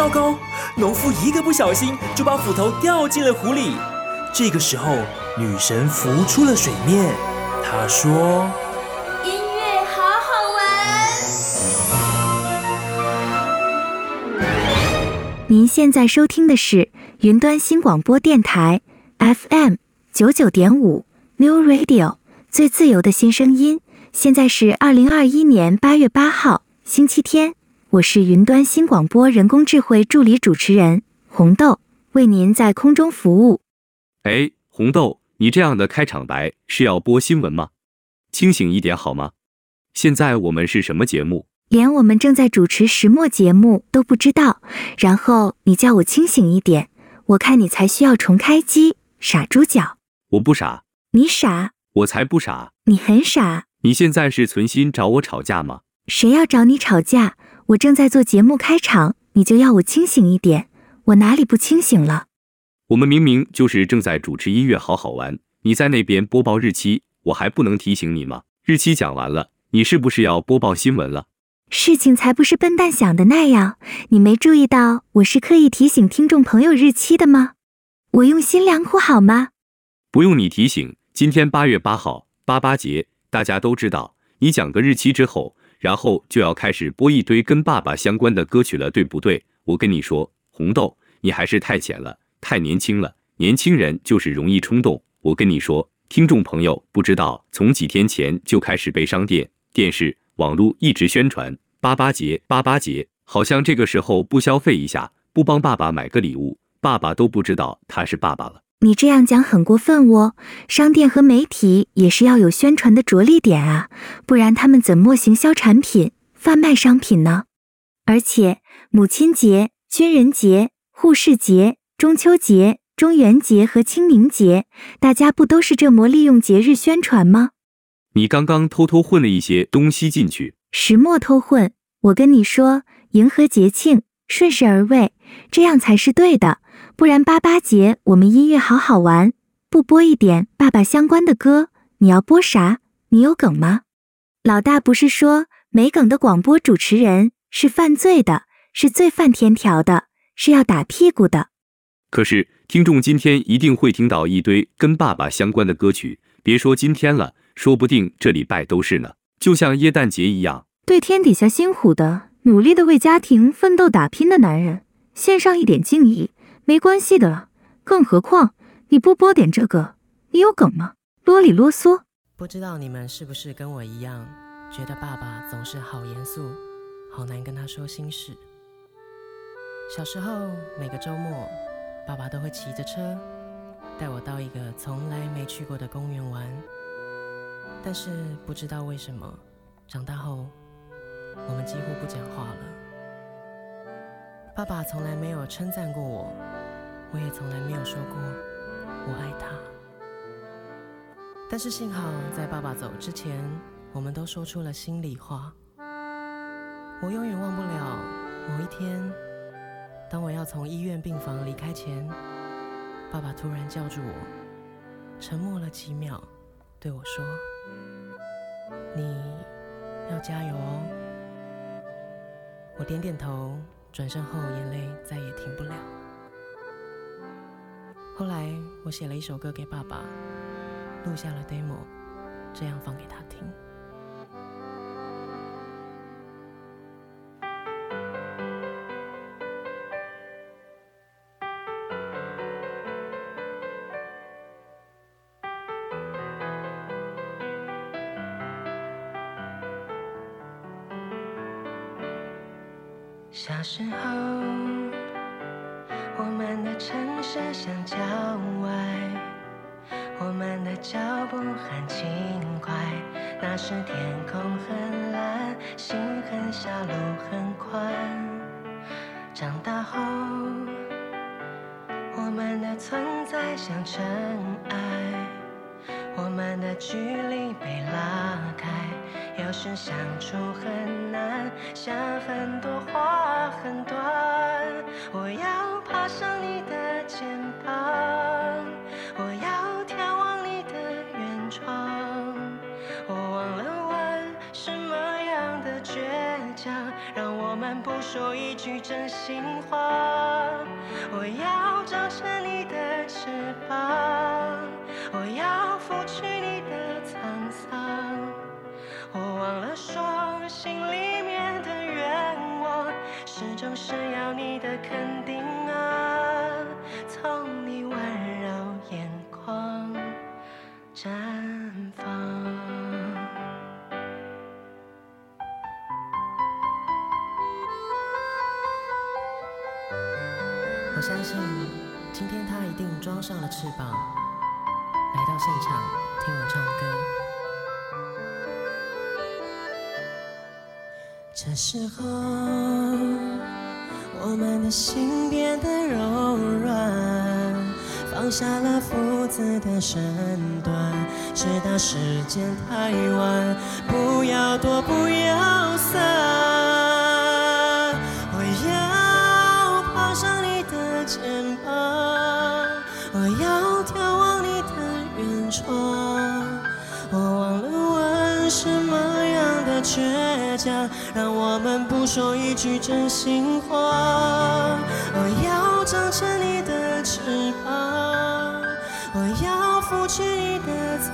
糟糕！农夫一个不小心就把斧头掉进了湖里。这个时候，女神浮出了水面。她说：“音乐好好玩。”您现在收听的是云端新广播电台 FM 九九点五 New Radio 最自由的新声音。现在是二零二一年八月八号，星期天。我是云端新广播人工智慧助理主持人红豆，为您在空中服务。哎，红豆，你这样的开场白是要播新闻吗？清醒一点好吗？现在我们是什么节目？连我们正在主持石墨节目都不知道，然后你叫我清醒一点，我看你才需要重开机，傻猪脚。我不傻，你傻，我才不傻，你很傻。你现在是存心找我吵架吗？谁要找你吵架？我正在做节目开场，你就要我清醒一点，我哪里不清醒了？我们明明就是正在主持音乐好好玩，你在那边播报日期，我还不能提醒你吗？日期讲完了，你是不是要播报新闻了？事情才不是笨蛋想的那样，你没注意到我是刻意提醒听众朋友日期的吗？我用心良苦好吗？不用你提醒，今天八月八号，八八节，大家都知道。你讲个日期之后。然后就要开始播一堆跟爸爸相关的歌曲了，对不对？我跟你说，红豆，你还是太浅了，太年轻了。年轻人就是容易冲动。我跟你说，听众朋友不知道，从几天前就开始被商店、电视、网络一直宣传八八节，八八节，好像这个时候不消费一下，不帮爸爸买个礼物，爸爸都不知道他是爸爸了。你这样讲很过分哦，商店和媒体也是要有宣传的着力点啊，不然他们怎么行销产品、贩卖商品呢？而且母亲节、军人节、护士节、中秋节、中元节和清明节，大家不都是这么利用节日宣传吗？你刚刚偷偷混了一些东西进去，石墨偷混。我跟你说，迎合节庆，顺势而为，这样才是对的。不然八八节我们音乐好好玩，不播一点爸爸相关的歌，你要播啥？你有梗吗？老大不是说没梗的广播主持人是犯罪的，是罪犯天条的，是要打屁股的。可是听众今天一定会听到一堆跟爸爸相关的歌曲，别说今天了，说不定这礼拜都是呢。就像耶诞节一样，对天底下辛苦的、努力的为家庭奋斗打拼的男人，献上一点敬意。没关系的，更何况你不播点这个，你有梗吗？啰里啰嗦。不知道你们是不是跟我一样，觉得爸爸总是好严肃，好难跟他说心事。小时候每个周末，爸爸都会骑着车带我到一个从来没去过的公园玩。但是不知道为什么，长大后我们几乎不讲话了。爸爸从来没有称赞过我。我也从来没有说过我爱他，但是幸好在爸爸走之前，我们都说出了心里话。我永远忘不了某一天，当我要从医院病房离开前，爸爸突然叫住我，沉默了几秒，对我说：“你要加油哦。”我点点头，转身后眼泪再也停不了。后来我写了一首歌给爸爸，录下了 demo，这样放给他听。绽放。我相信，今天他一定装上了翅膀，来到现场听我唱歌。这时候，我们的心变得柔软，放下了父子的身段，直到时间太晚。不要躲，不要散。我要爬上你的肩膀，我要眺望你的远窗。我忘了问什么样的倔强，让我们不说一句真心话。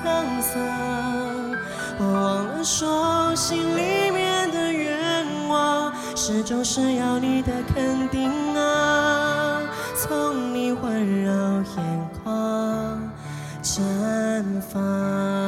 沧桑。我忘了说，心里面的愿望，始终是要你的肯定啊，从你温柔眼眶绽放。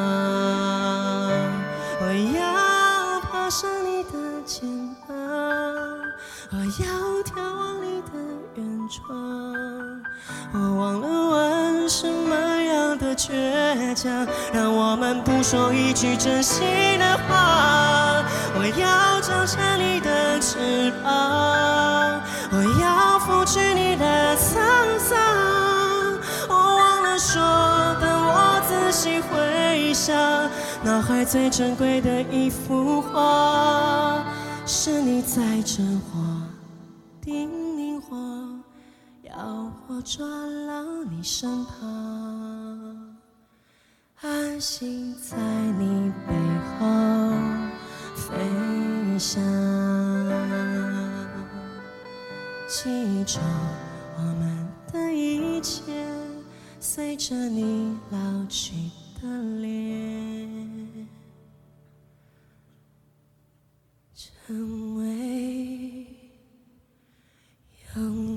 让我们不说一句真心的话。我要长成你的翅膀，我要拂去你的沧桑。我忘了说，当我仔细回想，脑海最珍贵的一幅画，是你在真话。叮咛我，要我转到你身旁，安心在你背后飞翔，记住我们的一切，随着你老去的脸，成为。永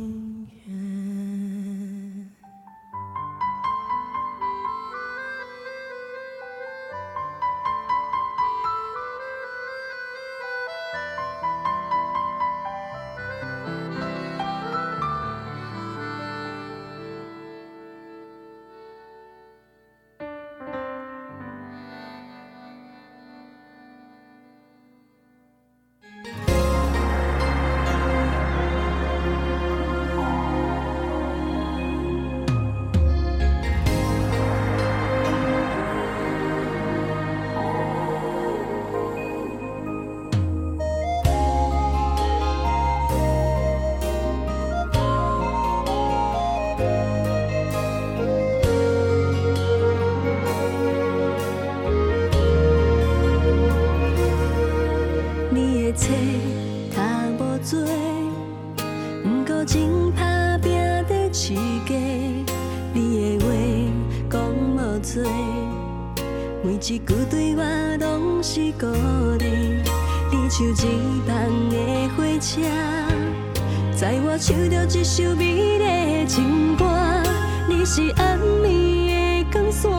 你像一旁的火车，载我唱着一首美丽的情歌。你是暗暝的光线，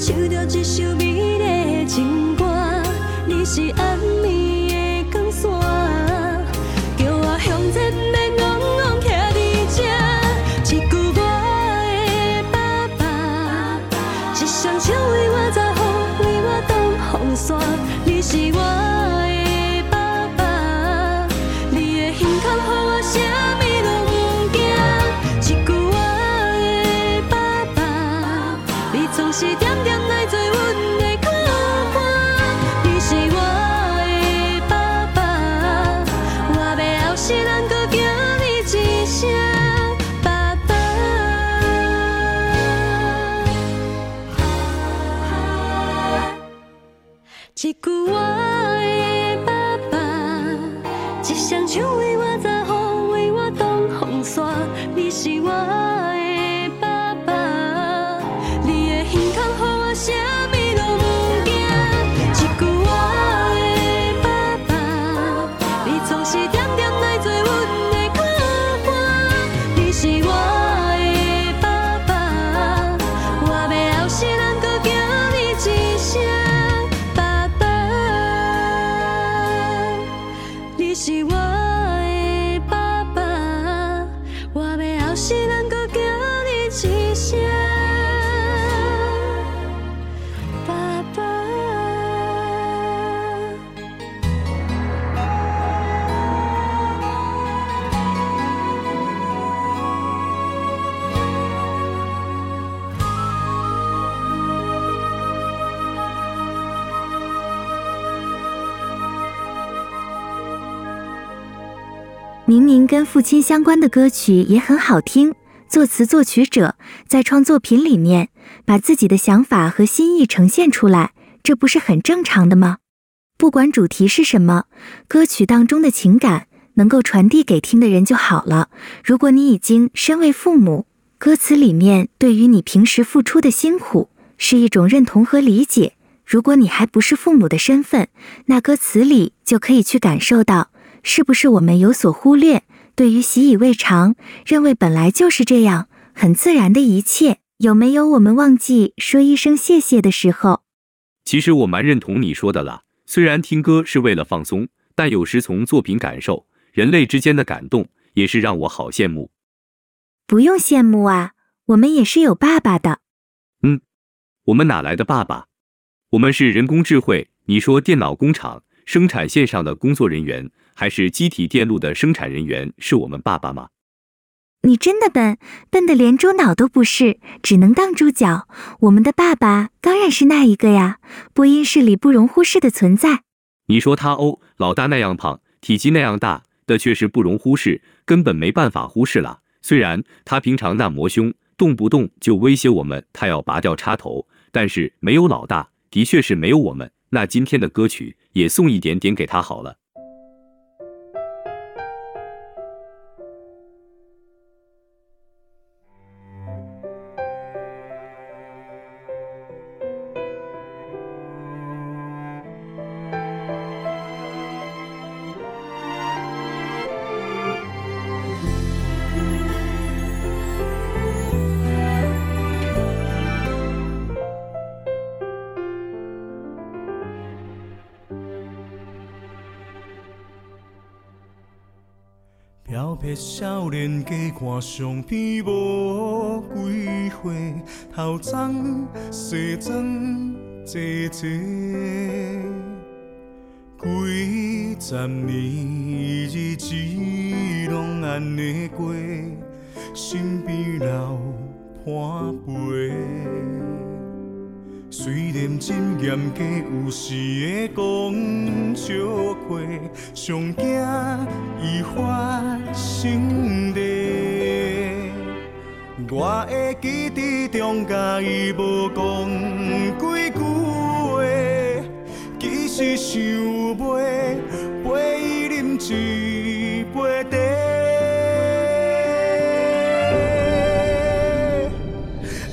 唱着一首美丽的情歌。你是爱父亲相关的歌曲也很好听，作词作曲者在创作品里面把自己的想法和心意呈现出来，这不是很正常的吗？不管主题是什么，歌曲当中的情感能够传递给听的人就好了。如果你已经身为父母，歌词里面对于你平时付出的辛苦是一种认同和理解；如果你还不是父母的身份，那歌词里就可以去感受到。是不是我们有所忽略？对于习以为常、认为本来就是这样、很自然的一切，有没有我们忘记说一声谢谢的时候？其实我蛮认同你说的啦。虽然听歌是为了放松，但有时从作品感受人类之间的感动，也是让我好羡慕。不用羡慕啊，我们也是有爸爸的。嗯，我们哪来的爸爸？我们是人工智慧。你说电脑工厂生产线上的工作人员。还是机体电路的生产人员是我们爸爸吗？你真的笨，笨的连猪脑都不是，只能当猪脚。我们的爸爸当然是那一个呀，播音室里不容忽视的存在。你说他哦，老大那样胖，体积那样大，的确是不容忽视，根本没办法忽视了。虽然他平常那魔凶，动不动就威胁我们，他要拔掉插头，但是没有老大，的确是没有我们。那今天的歌曲也送一点点给他好了。飘泊少年家，看相片无几岁，头脏西装坐坐，几十年日子拢安尼过，身边老伴陪。虽然真严格，有时会讲笑话，上惊伊发生地。我会记得中甲伊无讲几句话，其实想陪陪伊饮一杯茶。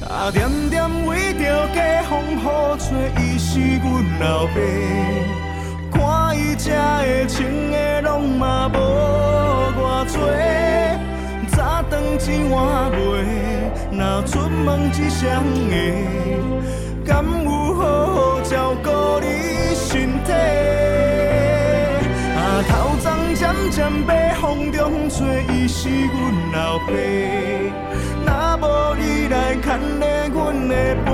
啊，点家风雨吹，伊是阮老爸。看伊吃的穿的，拢嘛无偌多。早顿钱换袂，若出门一双鞋，敢有好好照顾你身体？啊，头鬃渐渐白风中吹，伊是阮老爸。若无你来牵着阮的背，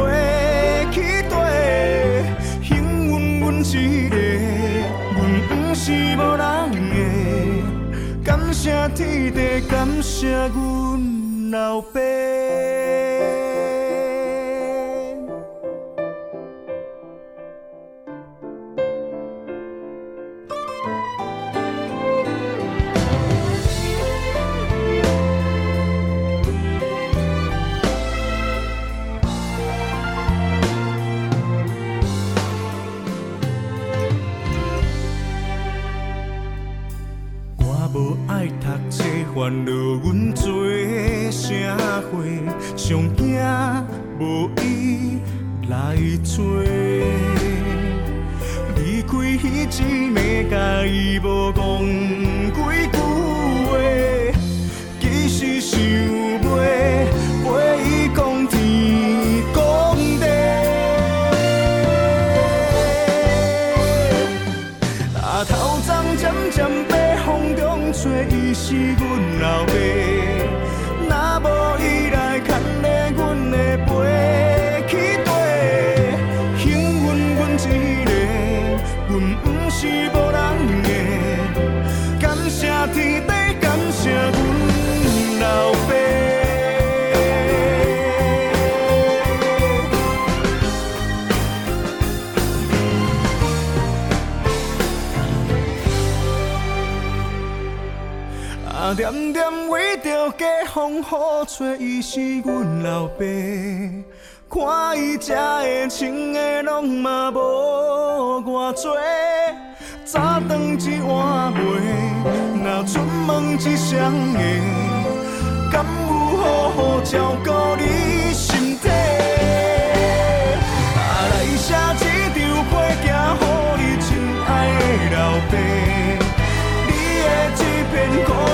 幸运阮一个，阮不是无人的。感谢天地，感谢阮老爸。wonder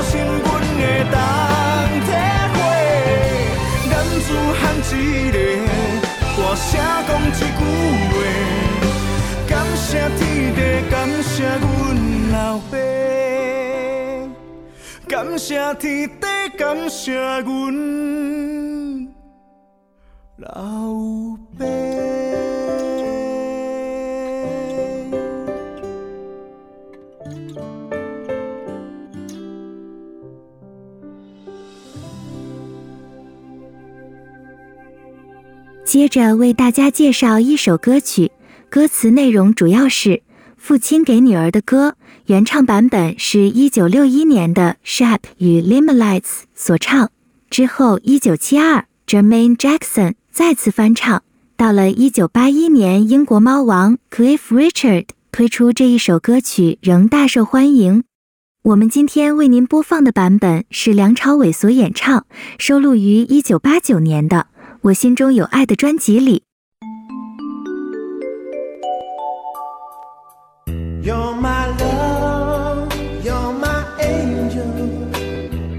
心，阮会当体会。男子汉一个，大声讲一句话，感谢天地，感谢阮老爸，感谢天地，感谢阮老爸。接着为大家介绍一首歌曲，歌词内容主要是父亲给女儿的歌，原唱版本是一九六一年的 Shep 与 Limelites 所唱，之后一九七二 Jermaine Jackson 再次翻唱，到了一九八一年英国猫王 Cliff Richard 推出这一首歌曲，仍大受欢迎。我们今天为您播放的版本是梁朝伟所演唱，收录于一九八九年的。我心中有爱的专辑里 you're my love you're my angel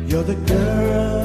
you're the girl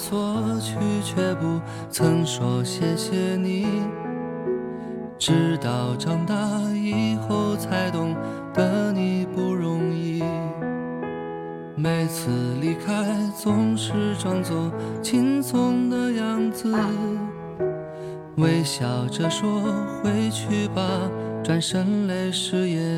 索取却不曾说谢谢你，直到长大以后才懂得你不容易。每次离开总是装作轻松的样子，微笑着说回去吧，转身泪湿眼。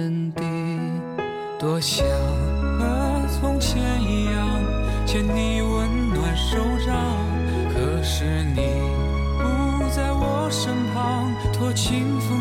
幸福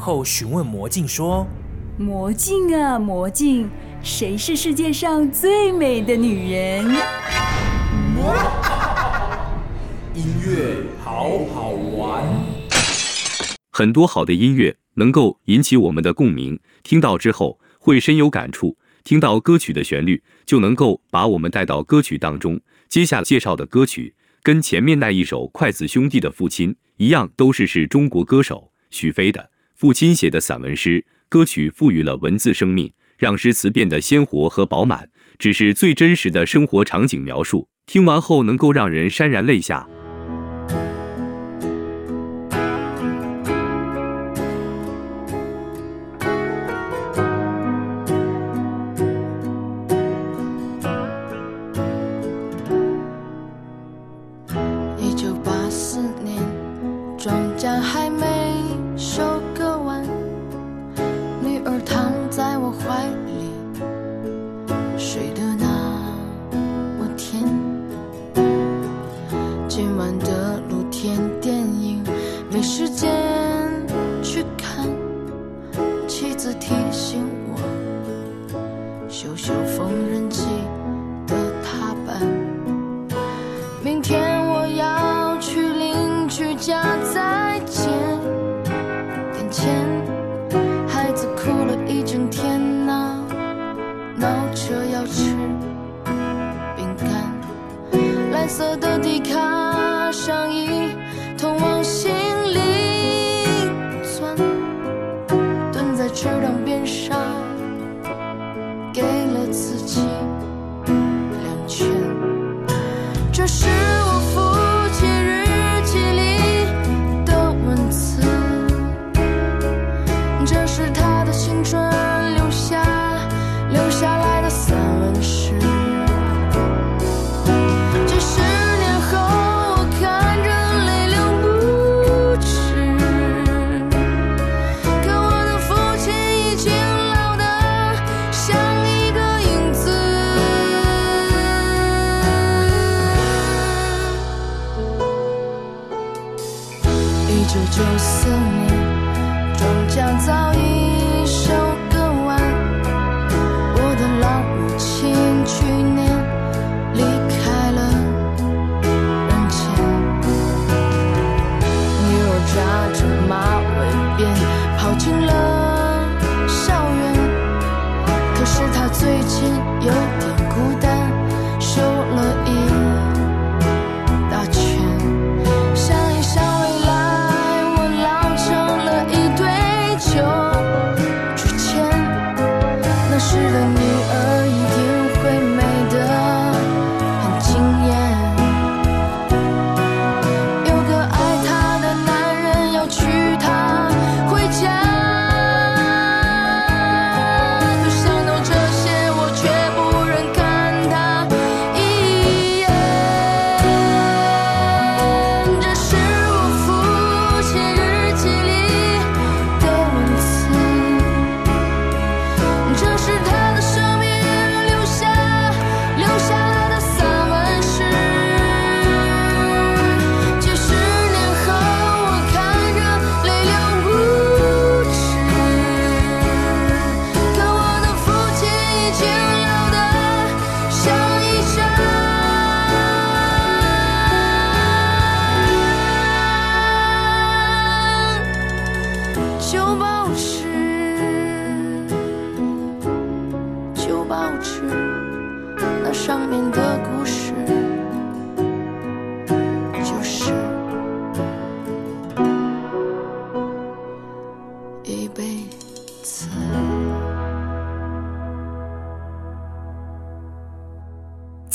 皇后询问魔镜说：“魔镜啊，魔镜，谁是世界上最美的女人？”音乐好好玩，很多好的音乐能够引起我们的共鸣，听到之后会深有感触。听到歌曲的旋律，就能够把我们带到歌曲当中。接下来介绍的歌曲，跟前面那一首筷子兄弟的父亲一样，都是是中国歌手许飞的父亲写的散文诗。歌曲赋予了文字生命，让诗词变得鲜活和饱满，只是最真实的生活场景描述。听完后能够让人潸然泪下。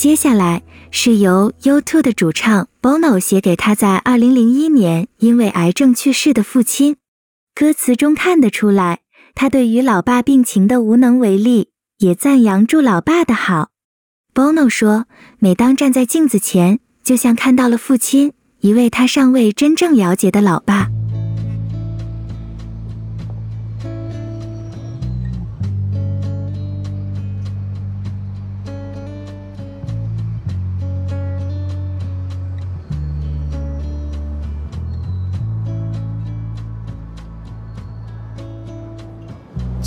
接下来是由 U2 的主唱 Bono 写给他在2001年因为癌症去世的父亲。歌词中看得出来，他对于老爸病情的无能为力，也赞扬祝老爸的好。Bono 说：“每当站在镜子前，就像看到了父亲，一位他尚未真正了解的老爸。”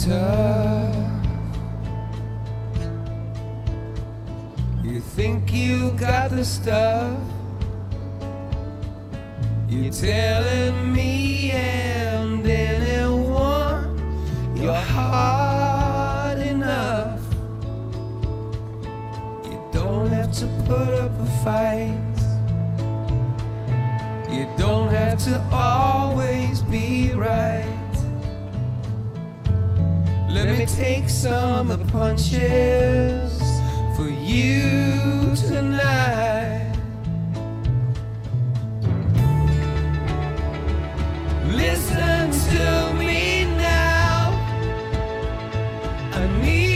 Tough. You think you got the stuff. You're telling me and anyone you're hard enough. You don't have to put up a fight. You don't have to always be right. Let me take some of the punches for you tonight. Listen to me now. I need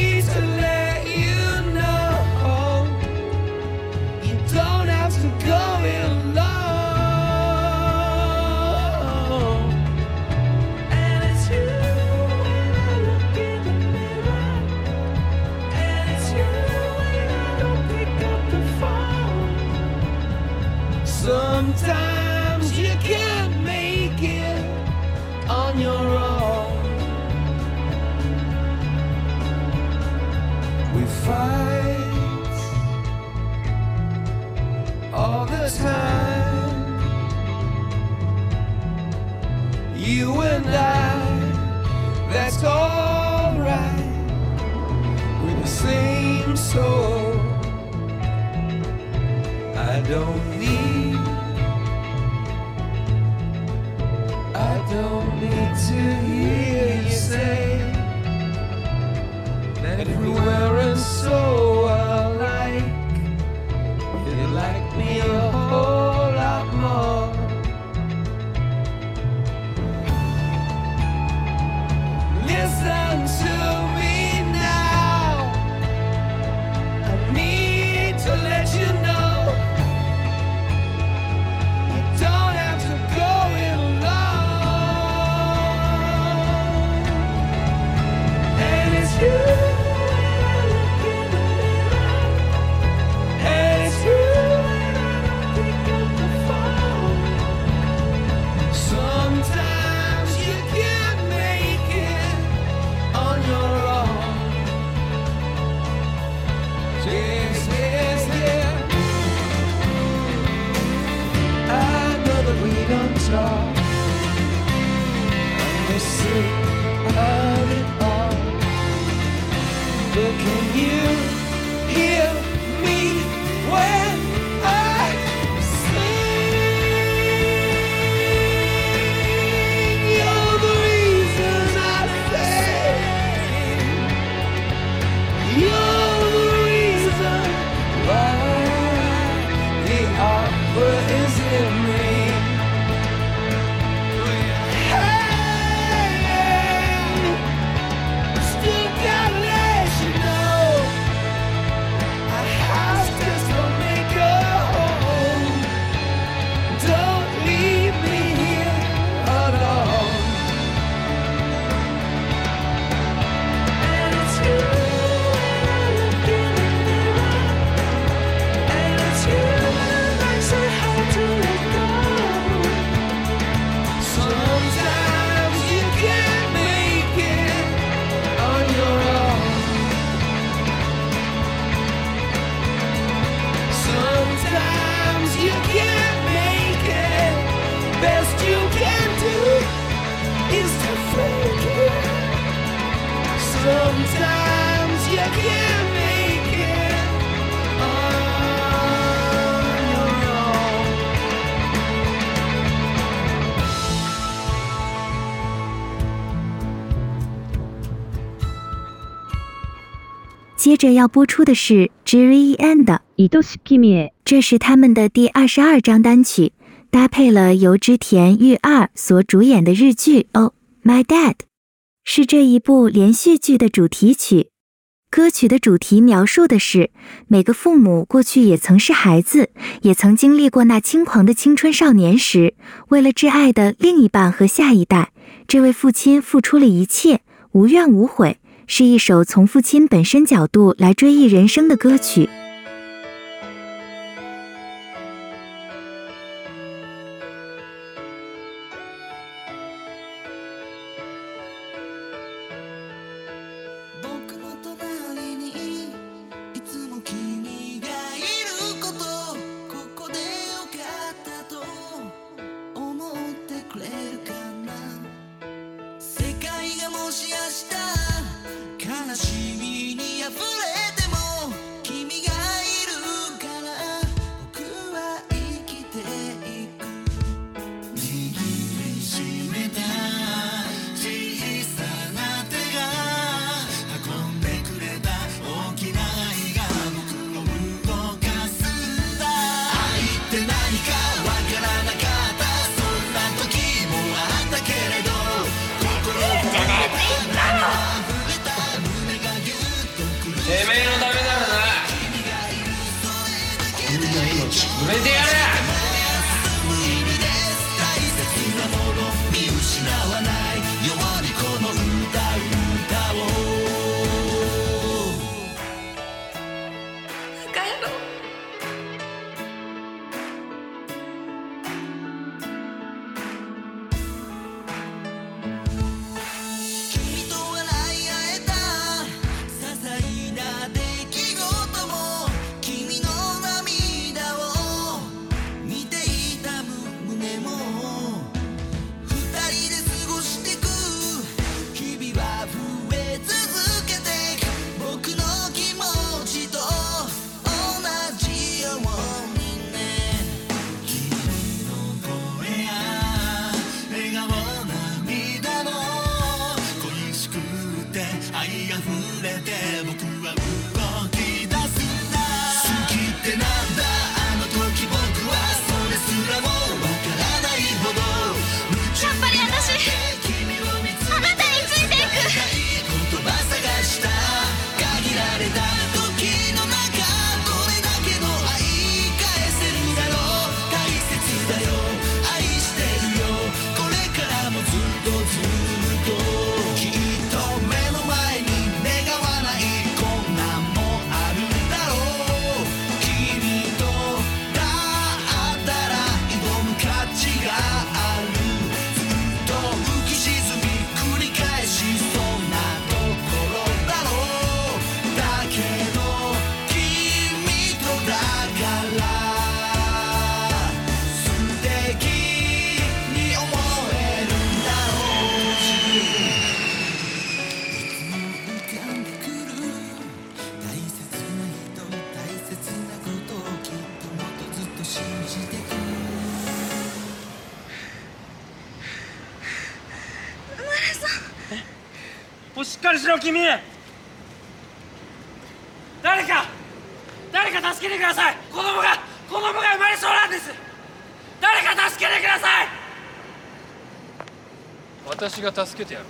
Sometimes you can't make it on your own. We fight all the time. You and I, that's alright. We're the same soul. I don't need, don't need to hear you say that if we weren't so alike, you'd like me a whole 接着要播出的是 Jerry and 这是他们的第二十二张单曲，搭配了由织田裕二所主演的日剧《Oh My Dad》，是这一部连续剧的主题曲。歌曲的主题描述的是每个父母过去也曾是孩子，也曾经历过那轻狂的青春少年时，为了挚爱的另一半和下一代，这位父亲付出了一切，无怨无悔。是一首从父亲本身角度来追忆人生的歌曲。助けてやる。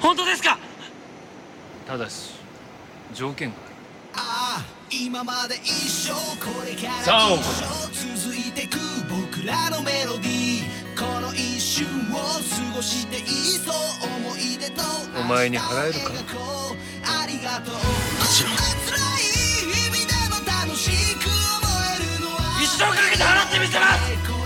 本当ですか？ただし条件がある。今まで一生これからさあ続いてく僕らのメロディーこの一瞬を過ごしていそう思い出とお前に払えるか？ありがとうもちろん一生かけて払ってみせます！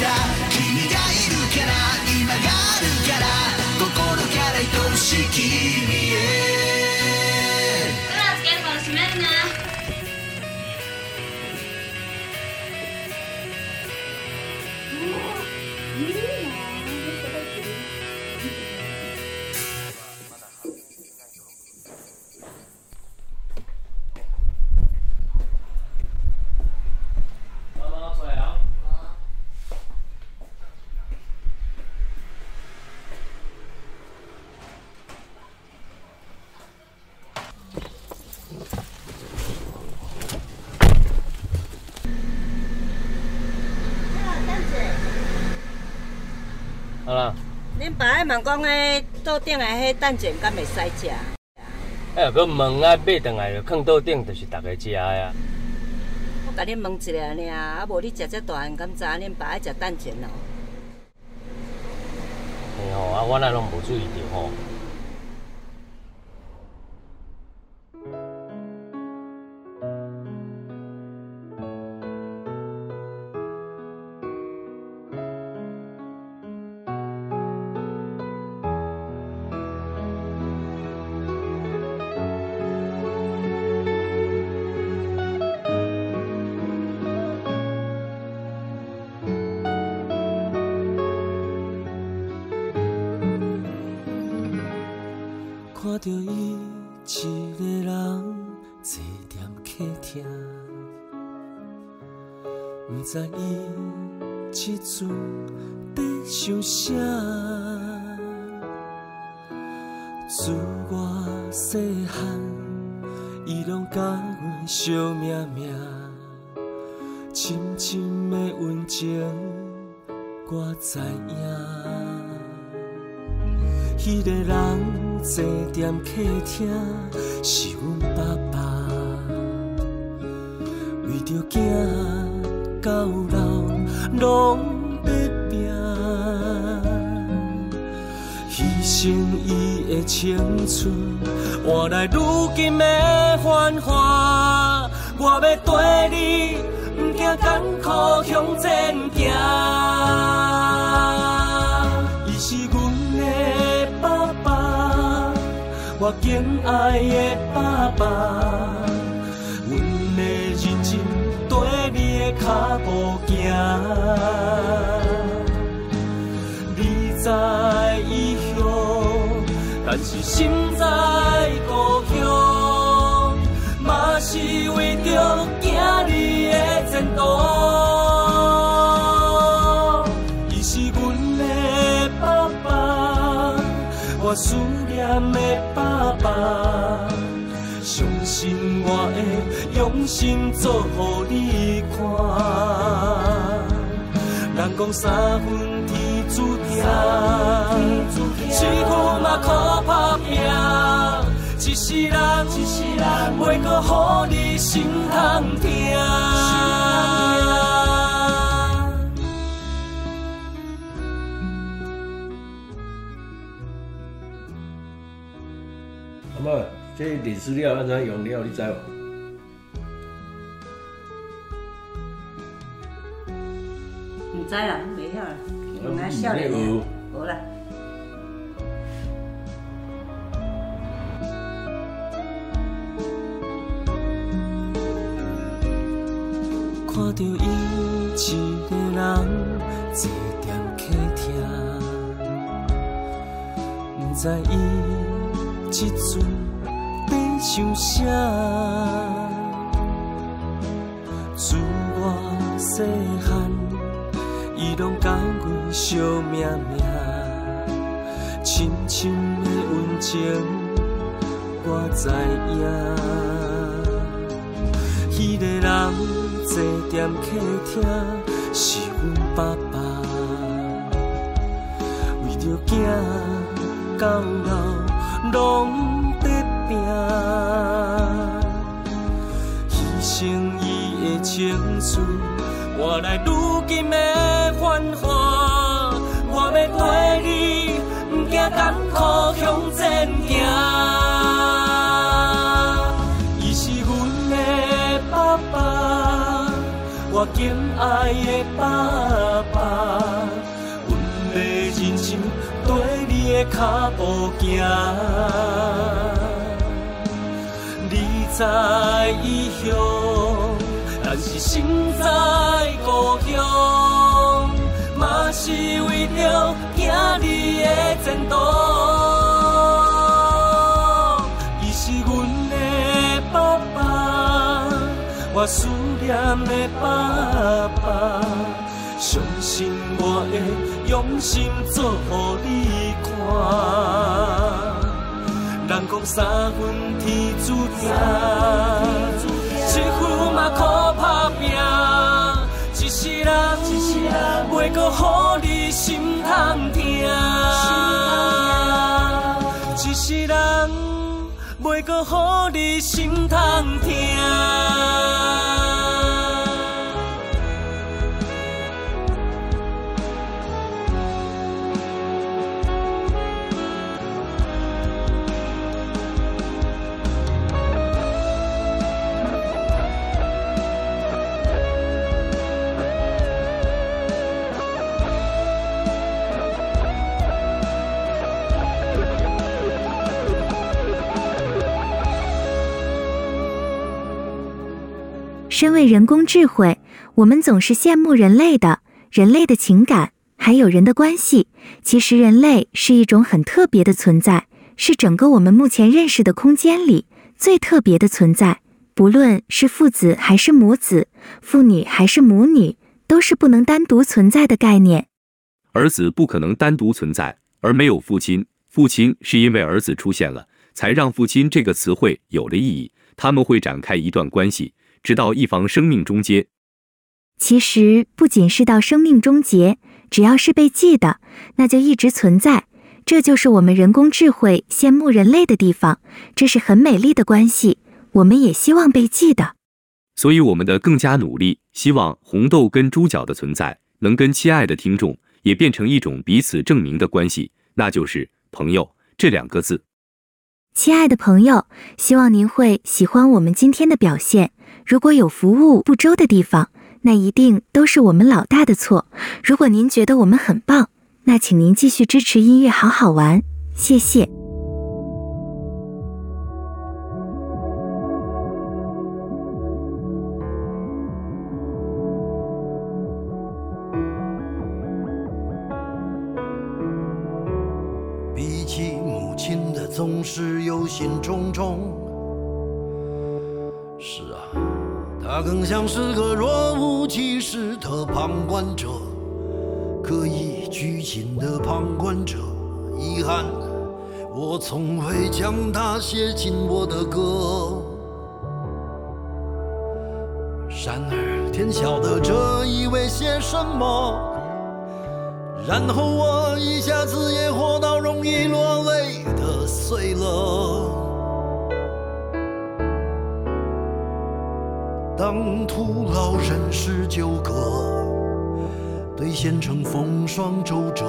die 讲诶，桌顶诶迄蛋卷敢会使食？哎，佮问啊，买倒来就放桌顶，就是逐个食诶啊。我甲恁问一下尔，啊无你食遮大汉，敢知恁爸爱食蛋卷咯？哎哦，啊我那拢无注意着吼。今的繁华。我要跟你，不惊艰苦向前行。伊是阮的爸爸我敬爱的爸爸，阮会认真跟你的脚步行。你在异乡，但是心心做予你看。人讲三分天注定，辛苦嘛靠打拼，一世人一世人，袂阁予你心通疼。这历史料安怎用了？你知无？知啦，袂晓啦，用来少年的。好啦。看到伊一个人坐踮客厅，不知伊这阵在。想啥？拢甲阮相命命，深深的温情我知影。迄、那个人坐踮客厅是阮爸爸，为着囝到老拢。牺牲伊的青春，换来如今的繁华。我要陪你，不惊艰苦向前行。伊是阮的爸爸，我敬爱的爸爸，阮要认真跟你的脚步行。在异乡，但是心在故乡，是为着囝儿的前途。伊是阮的爸爸，我思念的爸爸，相信我会用心做予你看。人讲三分天注定，辛苦嘛靠，人袂阁予你心通疼，一世人袂阁予你心通疼。身为人工智慧，我们总是羡慕人类的，人类的情感，还有人的关系。其实人类是一种很特别的存在，是整个我们目前认识的空间里最特别的存在。不论是父子还是母子，父女还是母女，都是不能单独存在的概念。儿子不可能单独存在，而没有父亲。父亲是因为儿子出现了，才让父亲这个词汇有了意义。他们会展开一段关系，直到一方生命终结。其实不仅是到生命终结，只要是被记的，那就一直存在。这就是我们人工智慧羡慕人类的地方，这是很美丽的关系。我们也希望被记得，所以我们的更加努力，希望红豆跟猪脚的存在能跟亲爱的听众也变成一种彼此证明的关系，那就是朋友这两个字。亲爱的朋友，希望您会喜欢我们今天的表现。如果有服务不周的地方，那一定都是我们老大的错。如果您觉得我们很棒，那请您继续支持音乐好好玩，谢谢。总是忧心忡忡，是啊，他更像是个若无其事的旁观者。刻意拘谨的旁观者，遗憾，我从未将他写进我的歌。然而天晓得这意味些什么，然后我一下子也活到容易落泪的岁了。当徒劳人事纠葛。兑现成风霜周折，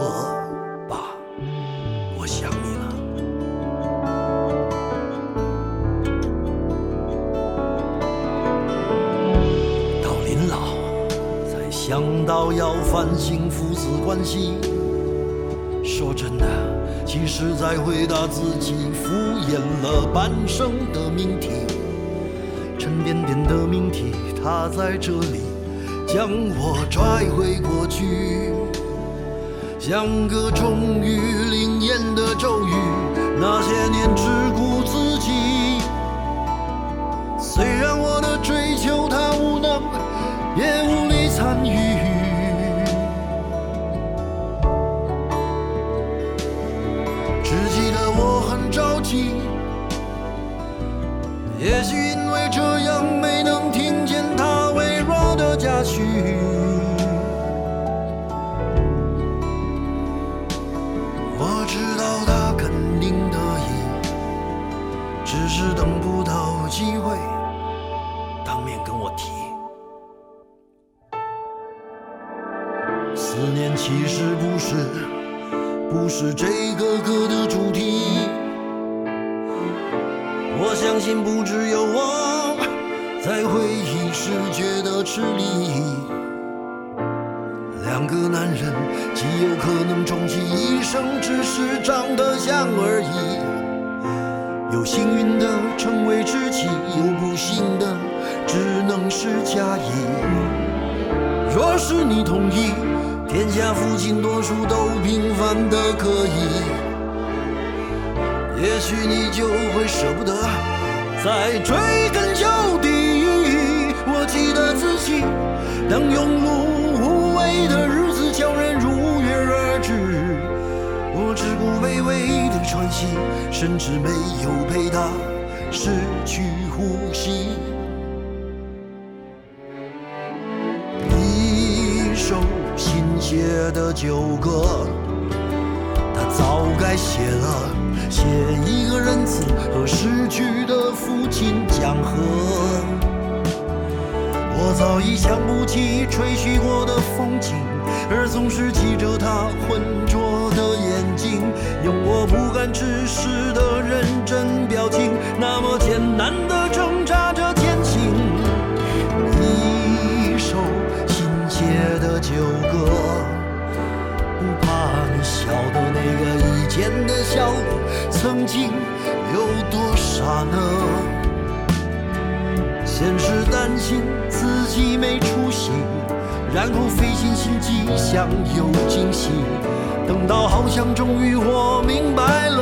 爸，我想你了。到临老才想到要反省父子关系。说真的，其实在回答自己敷衍了半生的命题，沉甸甸的命题，它在这里。将我拽回过去，像个终于灵验的咒语。那些年只顾不是这个歌的主题。我相信不只有我在回忆时觉得吃力。两个男人极有可能终其一生只是长得像而已。有幸运的成为知己，有不幸的只能是假意。若是你同意，天下父亲多数都平凡的可以。也许你就会舍不得再追根究底。我记得自己，当庸碌无为的日子叫人如约而至，我只顾卑微的喘息，甚至没有陪他失去呼吸。的旧歌，他早该写了。写一个仁慈和逝去的父亲讲和，我早已想不起吹嘘过的风景，而总是记着他浑浊的眼睛，用我不敢直视的认真表情，那么艰难的挣扎着前行。一首新写的旧歌，晓得那个以前的笑。曾经有多傻呢？先是担心自己没出息，然后费尽心机想有惊喜，等到好像终于我明白了，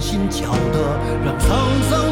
心搅得让沧桑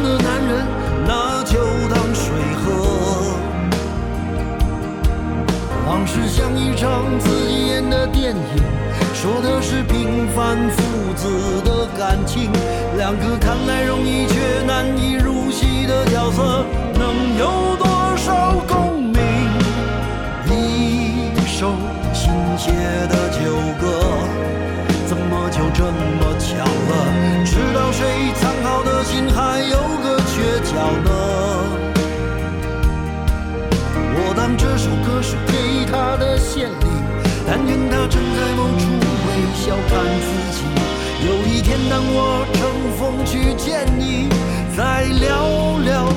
去见你，再聊聊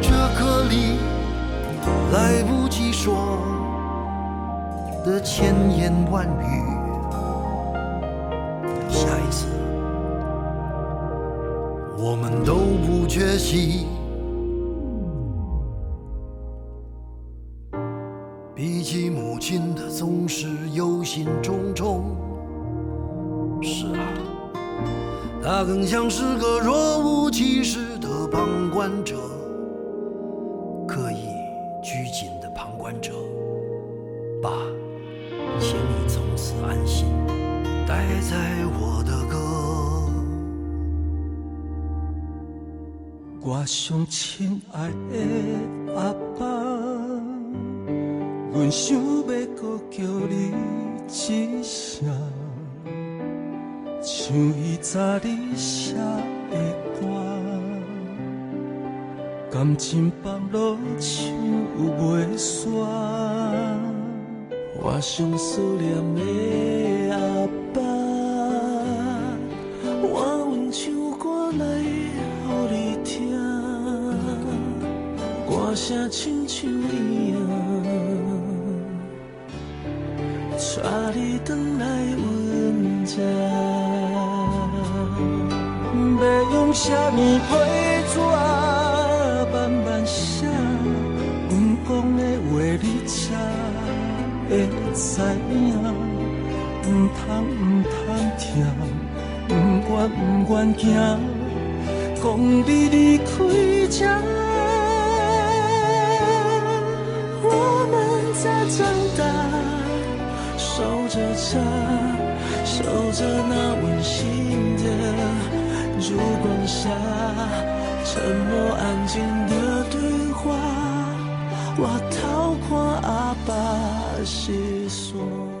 这歌里来不及说的千言万语，下一次我们都不缺席。比起母亲的总是忧心忡忡。他更像是个若无其事的旁观者，刻意拘谨的旁观者。爸。请你从此安心，待在我的歌。我上亲爱的阿爸，阮想要搁叫你一声，像伊早日写的歌，感情放落唱袂煞。我上思念的阿爸，我阮唱歌来予你听，歌声亲像伊啊，带你回来什么批纸慢慢写，阮讲的话你知。会知影，毋通毋通听，毋愿毋愿行，讲你离开这。我们在长大，守着家，守着那温馨的烛光下，沉默安静的对话，我逃过阿爸。线索。